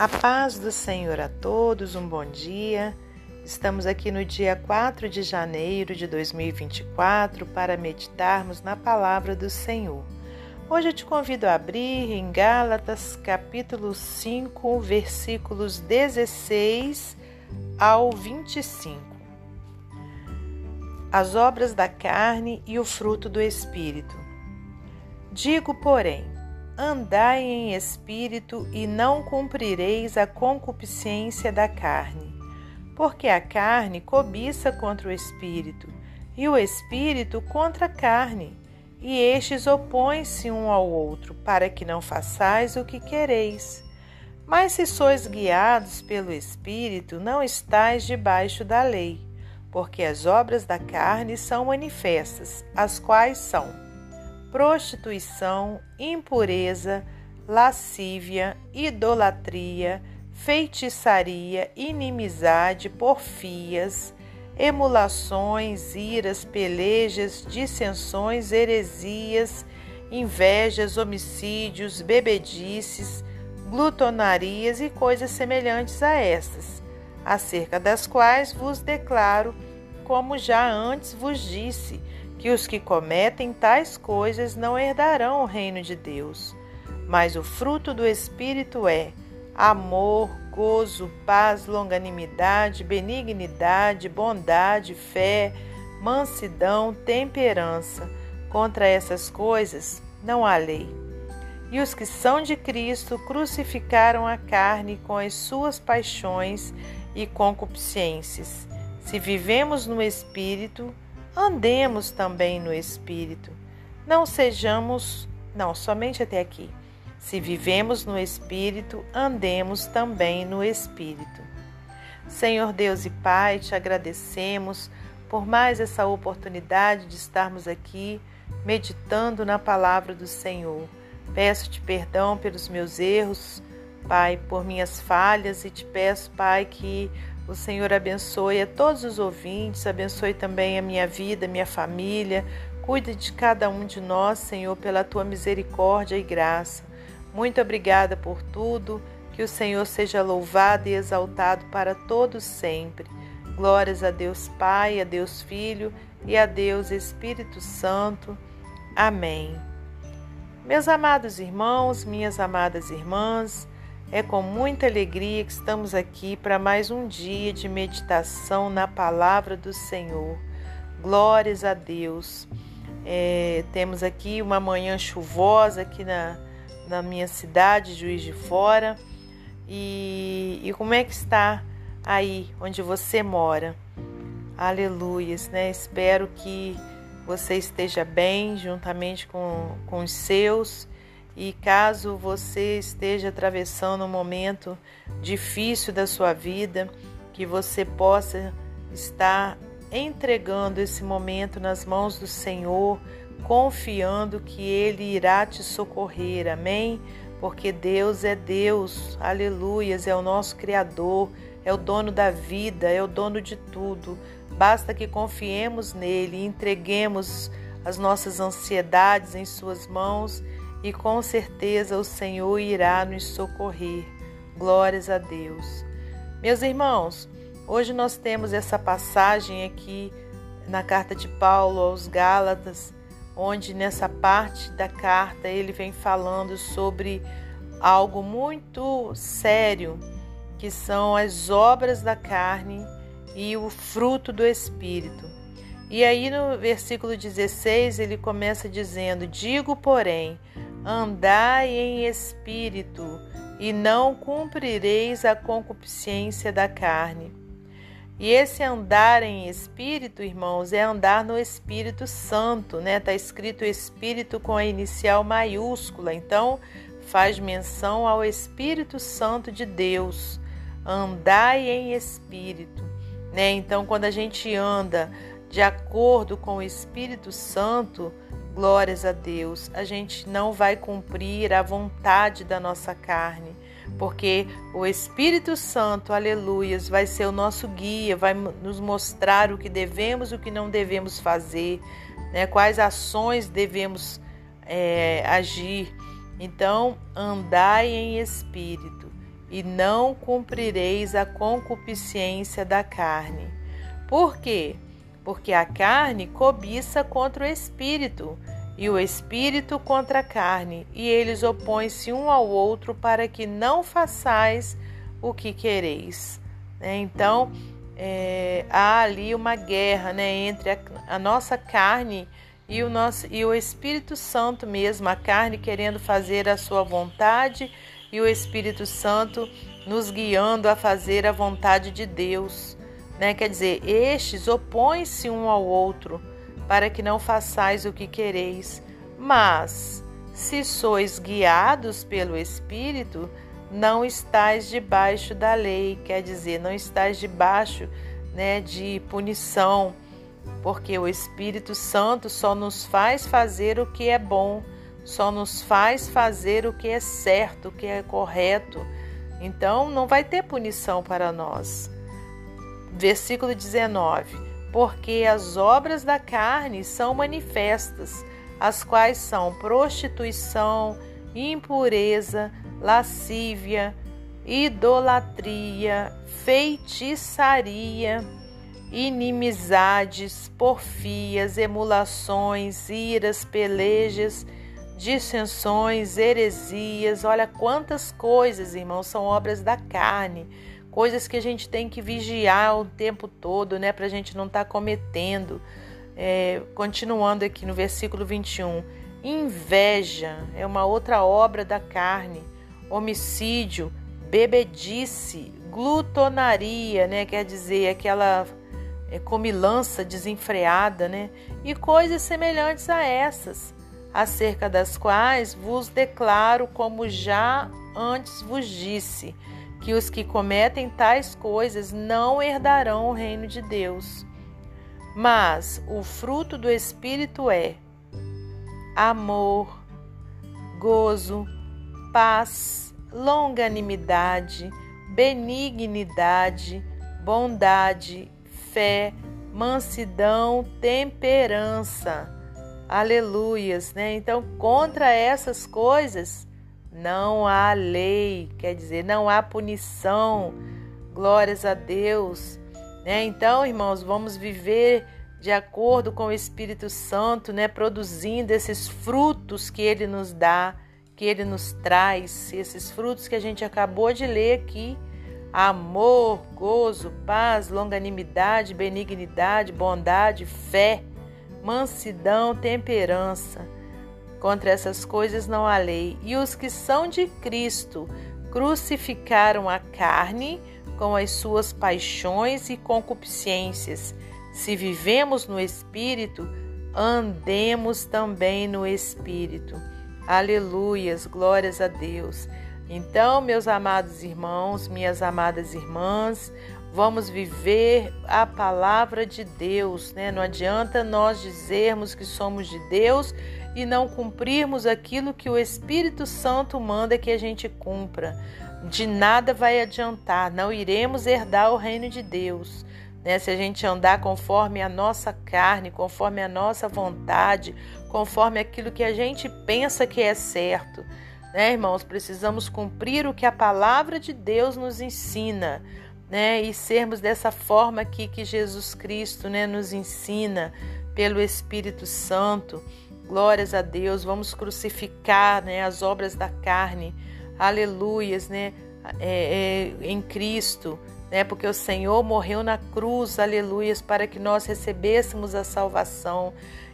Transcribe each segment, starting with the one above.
A paz do Senhor a todos, um bom dia. Estamos aqui no dia 4 de janeiro de 2024 para meditarmos na palavra do Senhor. Hoje eu te convido a abrir em Gálatas, capítulo 5, versículos 16 ao 25. As obras da carne e o fruto do espírito. Digo, porém, andai em espírito e não cumprireis a concupiscência da carne. Porque a carne cobiça contra o espírito, e o espírito contra a carne, e estes opõem-se um ao outro, para que não façais o que quereis. Mas se sois guiados pelo espírito, não estais debaixo da lei, porque as obras da carne são manifestas, as quais são prostituição, impureza, lascívia, idolatria, feitiçaria, inimizade, porfias, emulações, iras, pelejas, dissensões, heresias, invejas, homicídios, bebedices, glutonarias e coisas semelhantes a estas, acerca das quais vos declaro, como já antes vos disse, que os que cometem tais coisas não herdarão o reino de Deus. Mas o fruto do Espírito é amor, gozo, paz, longanimidade, benignidade, bondade, fé, mansidão, temperança. Contra essas coisas não há lei. E os que são de Cristo crucificaram a carne com as suas paixões e concupiscências. Se vivemos no Espírito, andemos também no Espírito. Não sejamos, não, somente até aqui. Se vivemos no Espírito, andemos também no Espírito. Senhor Deus e Pai, te agradecemos por mais essa oportunidade de estarmos aqui meditando na palavra do Senhor. Peço-te perdão pelos meus erros, Pai, por minhas falhas e te peço, Pai, que o Senhor abençoe a todos os ouvintes, abençoe também a minha vida, minha família. Cuide de cada um de nós, Senhor, pela tua misericórdia e graça. Muito obrigada por tudo. Que o Senhor seja louvado e exaltado para todos sempre. Glórias a Deus Pai, a Deus Filho e a Deus Espírito Santo. Amém. Meus amados irmãos, minhas amadas irmãs, é com muita alegria que estamos aqui para mais um dia de meditação na palavra do Senhor. Glórias a Deus. É, temos aqui uma manhã chuvosa aqui na, na minha cidade, Juiz de Fora. E, e como é que está aí onde você mora? Aleluias, né? Espero que você esteja bem juntamente com, com os seus e caso você esteja atravessando um momento difícil da sua vida, que você possa estar entregando esse momento nas mãos do Senhor, confiando que Ele irá te socorrer, amém? Porque Deus é Deus, aleluias, é o nosso Criador, é o dono da vida, é o dono de tudo. Basta que confiemos nele entreguemos as nossas ansiedades em Suas mãos e com certeza o Senhor irá nos socorrer. Glórias a Deus. Meus irmãos, hoje nós temos essa passagem aqui na carta de Paulo aos Gálatas, onde nessa parte da carta ele vem falando sobre algo muito sério, que são as obras da carne e o fruto do espírito. E aí no versículo 16 ele começa dizendo: Digo, porém, Andai em espírito, e não cumprireis a concupiscência da carne. E esse andar em espírito, irmãos, é andar no Espírito Santo, né? Está escrito Espírito com a inicial maiúscula, então faz menção ao Espírito Santo de Deus. Andai em espírito, né? Então, quando a gente anda de acordo com o Espírito Santo, Glórias a Deus, a gente não vai cumprir a vontade da nossa carne, porque o Espírito Santo, aleluias, vai ser o nosso guia, vai nos mostrar o que devemos e o que não devemos fazer, né? quais ações devemos é, agir. Então, andai em espírito. e não cumprireis a concupiscência da carne. Por quê? Porque a carne cobiça contra o espírito, e o espírito contra a carne, e eles opõem-se um ao outro para que não façais o que quereis. Né? Então, é, há ali uma guerra né, entre a, a nossa carne e o, nosso, e o Espírito Santo mesmo, a carne querendo fazer a sua vontade e o Espírito Santo nos guiando a fazer a vontade de Deus. Né? Quer dizer, estes opõem-se um ao outro para que não façais o que quereis. Mas, se sois guiados pelo Espírito, não estais debaixo da lei, quer dizer, não estais debaixo né, de punição, porque o Espírito Santo só nos faz fazer o que é bom, só nos faz fazer o que é certo, o que é correto. Então não vai ter punição para nós. Versículo 19: Porque as obras da carne são manifestas, as quais são prostituição, impureza, lascívia, idolatria, feitiçaria, inimizades, porfias, emulações, iras, pelejas, dissensões, heresias. Olha quantas coisas, irmãos, são obras da carne, coisas que a gente tem que vigiar o tempo todo, né, para a gente não estar tá cometendo. É, continuando aqui no versículo 21, inveja é uma outra obra da carne, homicídio, bebedice, glutonaria, né, quer dizer aquela é, comilança desenfreada, né, e coisas semelhantes a essas acerca das quais vos declaro, como já antes vos disse, que os que cometem tais coisas não herdarão o reino de Deus. Mas o fruto do Espírito é amor, gozo, paz, longanimidade, benignidade, bondade, fé, mansidão, temperança Aleluias, né? Então, contra essas coisas não há lei, quer dizer, não há punição. Glórias a Deus, né? Então, irmãos, vamos viver de acordo com o Espírito Santo, né, produzindo esses frutos que ele nos dá, que ele nos traz, esses frutos que a gente acabou de ler aqui: amor, gozo, paz, longanimidade, benignidade, bondade, fé mansidão, temperança. Contra essas coisas não há lei. E os que são de Cristo crucificaram a carne com as suas paixões e concupiscências. Se vivemos no Espírito, andemos também no Espírito. Aleluias, glórias a Deus. Então, meus amados irmãos, minhas amadas irmãs, vamos viver a palavra de Deus, né? Não adianta nós dizermos que somos de Deus e não cumprirmos aquilo que o Espírito Santo manda que a gente cumpra. De nada vai adiantar, não iremos herdar o reino de Deus. Né? Se a gente andar conforme a nossa carne, conforme a nossa vontade, conforme aquilo que a gente pensa que é certo. Né, irmãos? Precisamos cumprir o que a palavra de Deus nos ensina né? E sermos dessa forma aqui que Jesus Cristo, né, nos ensina pelo Espírito Santo. Glórias a Deus. Vamos crucificar, né, as obras da carne. Aleluias, né? É, é, em Cristo, né? Porque o Senhor morreu na cruz, aleluias, para que nós recebêssemos a salvação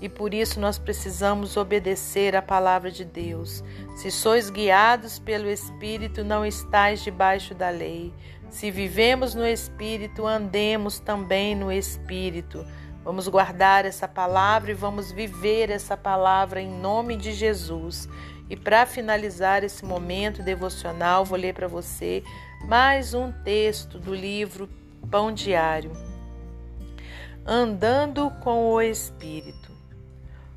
e por isso nós precisamos obedecer à palavra de Deus. Se sois guiados pelo Espírito, não estais debaixo da lei. Se vivemos no Espírito, andemos também no Espírito. Vamos guardar essa palavra e vamos viver essa palavra em nome de Jesus. E para finalizar esse momento devocional, vou ler para você mais um texto do livro Pão Diário. Andando com o Espírito.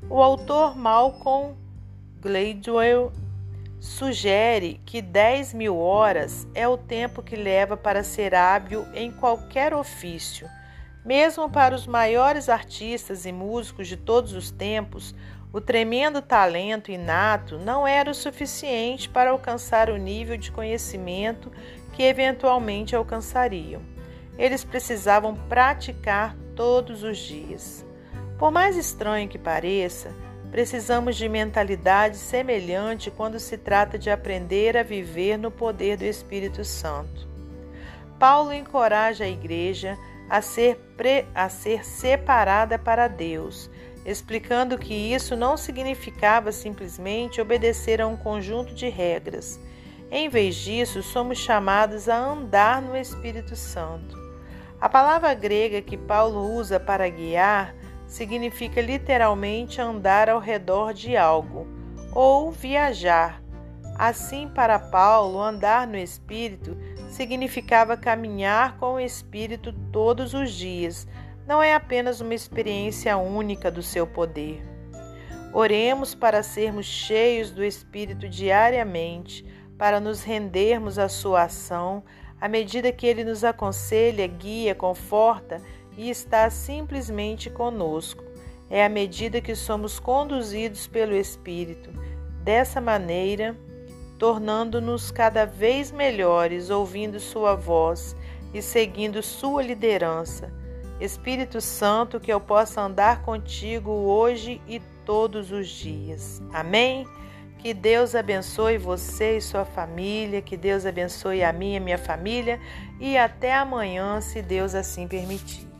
O autor Malcolm Gladwell sugere que 10 mil horas é o tempo que leva para ser hábil em qualquer ofício. Mesmo para os maiores artistas e músicos de todos os tempos, O tremendo talento inato não era o suficiente para alcançar o nível de conhecimento que eventualmente alcançariam. Eles precisavam praticar todos os dias. Por mais estranho que pareça, precisamos de mentalidade semelhante quando se trata de aprender a viver no poder do Espírito Santo. Paulo encoraja a igreja a ser, pre, a ser separada para Deus, explicando que isso não significava simplesmente obedecer a um conjunto de regras. Em vez disso, somos chamados a andar no Espírito Santo. A palavra grega que Paulo usa para guiar significa literalmente andar ao redor de algo ou viajar. Assim, para Paulo, andar no Espírito significava caminhar com o Espírito todos os dias, não é apenas uma experiência única do seu poder. Oremos para sermos cheios do Espírito diariamente, para nos rendermos à sua ação, à medida que ele nos aconselha, guia, conforta e está simplesmente conosco. É à medida que somos conduzidos pelo Espírito. Dessa maneira, tornando-nos cada vez melhores, ouvindo Sua voz e seguindo Sua liderança. Espírito Santo, que eu possa andar contigo hoje e todos os dias. Amém? Que Deus abençoe você e sua família, que Deus abençoe a minha e minha família e até amanhã, se Deus assim permitir.